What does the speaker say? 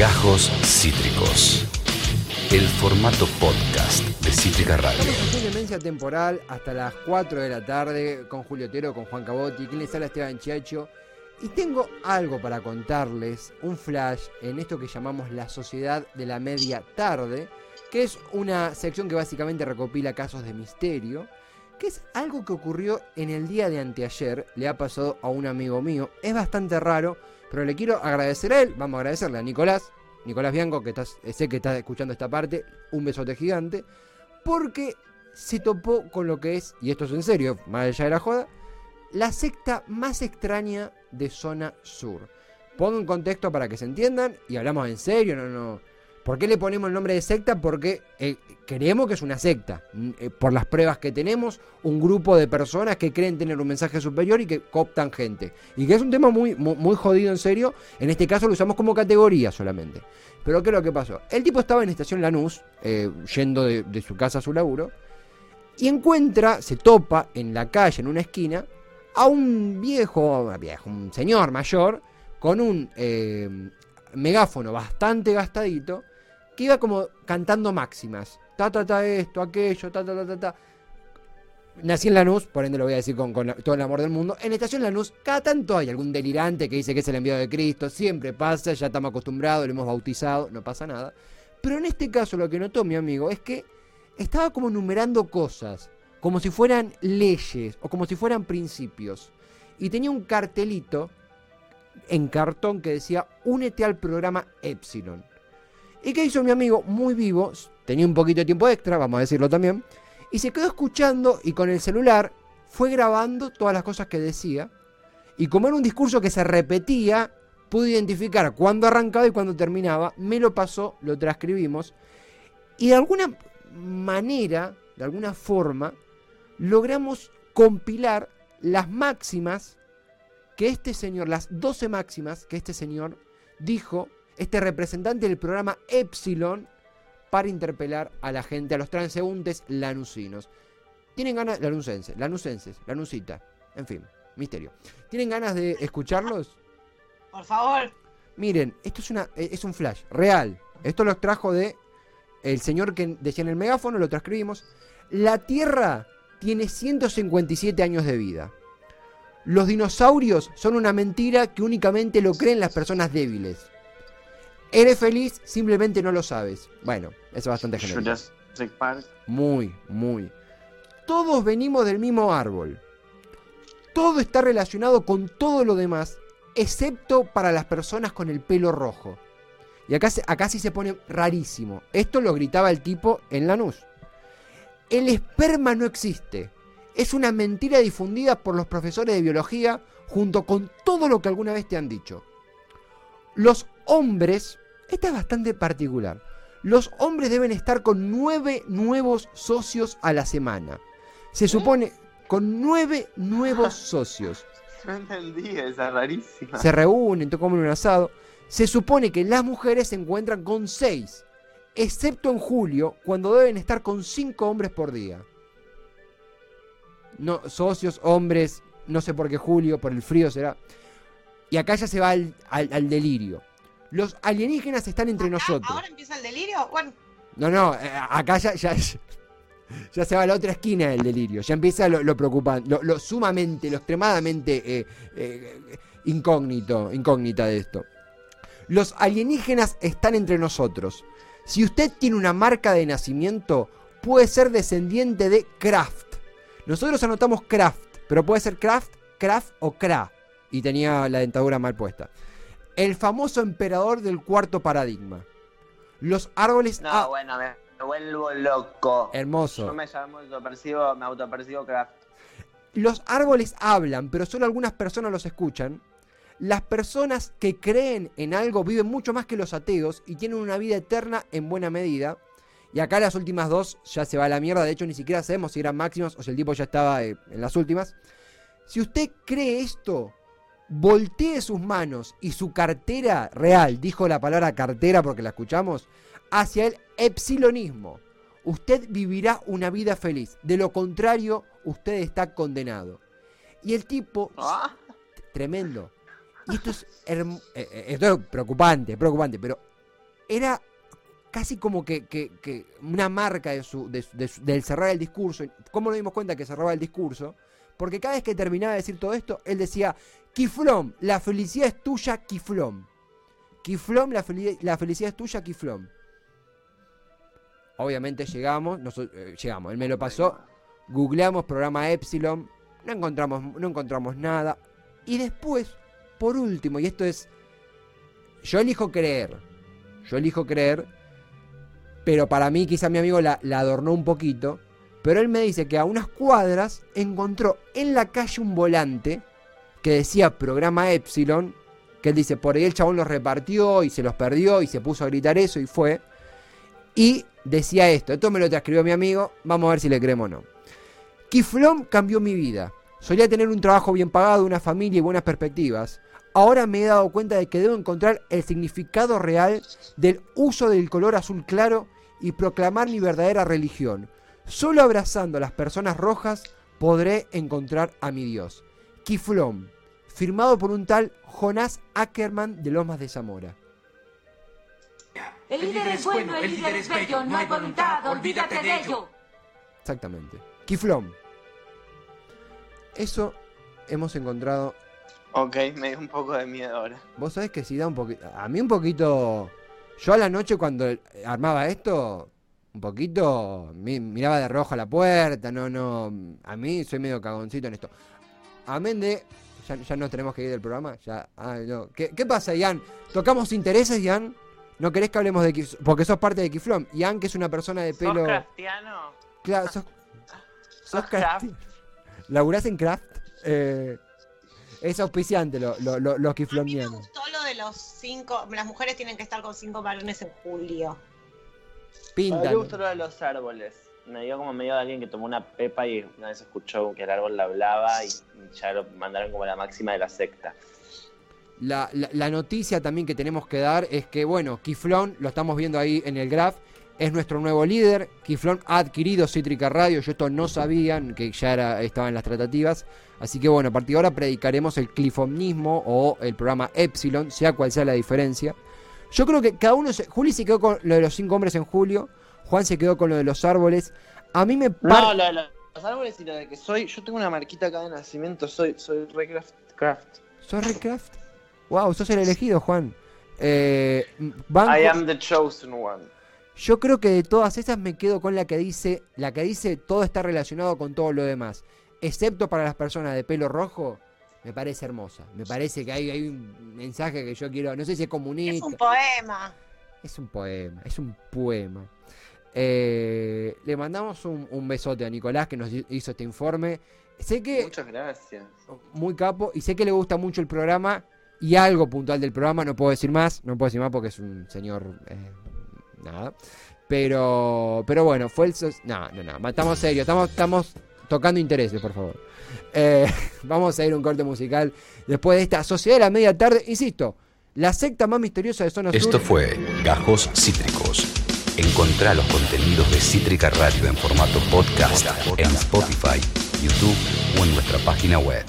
Gajos Cítricos. El formato podcast de Cítrica Radio. Demencia Temporal hasta las 4 de la tarde con Julio Otero, con Juan Cabotti, quien les habla Esteban Chiacho. Y tengo algo para contarles, un flash en esto que llamamos la Sociedad de la Media Tarde, que es una sección que básicamente recopila casos de misterio, que es algo que ocurrió en el día de anteayer, le ha pasado a un amigo mío, es bastante raro, pero le quiero agradecer a él, vamos a agradecerle a Nicolás, Nicolás Bianco, que estás, sé que estás escuchando esta parte, un besote gigante, porque se topó con lo que es, y esto es en serio, más allá de la joda, la secta más extraña de zona sur. Pongo en contexto para que se entiendan y hablamos en serio, no, no. ¿Por qué le ponemos el nombre de secta? Porque eh, creemos que es una secta. Mm, eh, por las pruebas que tenemos, un grupo de personas que creen tener un mensaje superior y que cooptan gente. Y que es un tema muy, muy, muy jodido en serio. En este caso lo usamos como categoría solamente. Pero ¿qué es lo que pasó? El tipo estaba en estación Lanús, eh, yendo de, su casa a su laburo, y encuentra, se topa en la calle, en una esquina, a un viejo, viejo un señor mayor, con un eh, megáfono bastante gastadito, que iba como cantando máximas. Ta, ta, ta, esto, aquello, ta, ta, ta, ta, ta. Nací en Lanús, por ende lo voy a decir con, la- todo el amor del mundo. En Estación Lanús, cada tanto hay algún delirante que dice que es el enviado de Cristo. Siempre pasa, ya estamos acostumbrados, lo hemos bautizado, no pasa nada. Pero en este caso lo que notó mi amigo es que estaba como numerando cosas, como si fueran leyes o como si fueran principios. Y tenía un cartelito en cartón que decía, únete al programa Epsilon. ¿Y qué hizo mi amigo? Muy vivo, tenía un poquito de tiempo extra, vamos a decirlo también, y se quedó escuchando y con el celular fue grabando todas las cosas que decía. Y como era un discurso que se repetía, pude identificar cuándo arrancaba y cuándo terminaba. Me lo pasó, lo transcribimos. Y de alguna manera, de alguna forma, logramos compilar las máximas que este señor, las 12 máximas que este señor dijo, este representante del programa Epsilon, para interpelar a la gente, a los transeúntes lanusinos. ¿Tienen ganas, lanusenses, lanusenses, lanusita, en fin, misterio. ¿Tienen ganas de escucharlos? Por favor. Miren, esto es, una, eh, es un flash real. Esto lo trajo de el señor que decía en el megáfono, lo transcribimos. La Tierra tiene 157 años de vida. Los dinosaurios son una mentira que únicamente lo creen las personas débiles. ¿Eres feliz? Simplemente no lo sabes. Bueno, eso es bastante Park. Muy, muy. Todos venimos del mismo árbol. Todo está relacionado con todo lo demás, excepto para las personas con el pelo rojo. Y acá, acá sí se pone rarísimo. Esto lo gritaba el tipo en Lanús. El esperma no existe. Es una mentira difundida por los profesores de biología junto con todo lo que alguna vez te han dicho. Los hombres, esta es bastante particular. Los hombres deben estar con nueve nuevos socios a la semana. Se supone con nueve nuevos socios. No entendí, esa es rarísima. Se reúnen, comen un asado. Se supone que las mujeres se encuentran con seis, excepto en julio, cuando deben estar con cinco hombres por día. No, socios, hombres, no sé por qué julio, por el frío será. Y acá ya se va al, al- al delirio. Los alienígenas están entre Acá, nosotros. ¿Ahora empieza el delirio? Bueno, No, no, eh, acá ya, ya, ya se va a la otra esquina del delirio. Ya empieza lo, lo preocupante, lo, lo sumamente, lo extremadamente eh, eh, incógnito, incógnita de esto. Los alienígenas están entre nosotros. Si usted tiene una marca de nacimiento, puede ser descendiente de Kraft. Nosotros anotamos Kraft, pero puede ser Kraft, Kraft o Kra. Y tenía la dentadura mal puesta. El famoso emperador del cuarto paradigma. Los árboles... No, ah, bueno, me, me vuelvo loco. Hermoso. Yo me llamo autopercibo, me autopercibo craft. Los árboles hablan, pero solo algunas personas los escuchan. Las personas que creen en algo viven mucho más que los ateos y tienen una vida eterna en buena medida. Y acá las últimas dos ya se va a la mierda. De hecho, ni siquiera sabemos si eran máximas o si el tipo ya estaba eh, en las últimas. Si usted cree esto, voltee sus manos y su cartera real, dijo la palabra cartera porque la escuchamos, hacia el epsilonismo. Usted vivirá una vida feliz. De lo contrario, usted está condenado. Y el tipo, Ah, tremendo. Y esto es, eh, eh, esto es preocupante, preocupante, pero era casi como que, que- que una marca de su, de su- de su- del cerrar el discurso. ¿Cómo nos dimos cuenta que cerraba el discurso? Porque cada vez que terminaba de decir todo esto, él decía, Kiflom, la felicidad es tuya, Kiflom. Kiflom, la, feli- la felicidad es tuya, Kiflom. Obviamente llegamos, noso- eh, llegamos, él me lo pasó, googleamos programa Epsilon, no encontramos, no encontramos nada. Y después, por último, y esto es, yo elijo creer, yo elijo creer, pero para mí quizá mi amigo la adornó un poquito, pero él me dice que a unas cuadras encontró en la calle un volante que decía programa Epsilon, que él dice, por ahí el chabón los repartió y se los perdió y se puso a gritar eso y fue. Y decía esto, esto me lo transcribió mi amigo, vamos a ver si le creemos o no. Kiflom cambió mi vida. Solía tener un trabajo bien pagado, una familia y buenas perspectivas. Ahora me he dado cuenta de que debo encontrar el significado real del uso del color azul claro y proclamar mi verdadera religión. Solo abrazando a las personas rojas podré encontrar a mi Dios. Kiflom, firmado por un tal Jonás Ackerman de Lomas de Zamora. El líder es bueno, el líder es bello, no hay voluntad, olvídate de ello. Exactamente. Kiflom. Eso hemos encontrado. Ok, me dio un poco de miedo ahora. Vos sabés que si da un poquito. A mí un poquito. Yo a la noche cuando armaba esto, un poquito. mi- miraba de rojo a la puerta. No, no. A mí soy medio cagoncito en esto. Amén de. Ya, ya nos tenemos que ir del programa. Ya. ah, no. ¿Qué, qué pasa, Ian? ¿Tocamos intereses, Ian? ¿No querés que hablemos de Kif- Porque sos parte de Kiflom. Ian, que es una persona de pelo. ¿Sos cristiano? Claro, sos. ¿Sos craft? ¿Laburás en craft? Eh, es auspiciante lo- lo- lo- los A mí me kiflomianos. gustó lo de los cinco. Las mujeres tienen que estar con cinco varones en julio. Pintan. me gustó lo de los árboles. Me dio como medio de alguien que tomó una pepa y una vez escuchó que el árbol le hablaba y ya lo mandaron como la máxima de la secta. La, la- la noticia también que tenemos que dar es que, bueno, Kiflón, lo estamos viendo ahí en el graph, es nuestro nuevo líder. Kiflón ha adquirido Cítrica Radio, yo esto no sabía, que ya era, estaba en las tratativas. Así que bueno, a partir de ahora predicaremos el clifomnismo o el programa Epsilon, sea cual sea la diferencia. Yo creo que cada uno, se, Juli se quedó con lo de los cinco hombres en julio, Juan se quedó con lo de los árboles. A mí me par- No, lo de los árboles y lo de que soy. Yo tengo una marquita acá de nacimiento, soy, soy re craft. craft. ¿Sos Recraft? Wow, sos el elegido, Juan. Eh, banco- I am the chosen one. Yo creo que de todas esas me quedo con la que dice, la que dice todo está relacionado con todo lo demás, excepto para las personas de pelo rojo. Me parece hermosa. Me parece que hay, hay un mensaje que yo quiero. No sé si es Es comunista. un poema. Es un poema. Es un poema. Eh, le mandamos un, un besote a Nicolás que nos hi- hizo este informe. Sé que Muchas gracias. muy capo y sé que le gusta mucho el programa y algo puntual del programa, no puedo decir más, no puedo decir más porque es un señor eh, nada. Pero pero bueno, fue el sos- no, no, no, estamos serios, estamos estamos tocando intereses, por favor. Eh, vamos a ir a un corte musical después de esta Sociedad de la Media Tarde, insisto, la secta más misteriosa de Zona Esto Sur. fue Gajos Cítricos. Encontrá los contenidos de Cítrica Radio en formato podcast en Spotify, YouTube o en nuestra página web.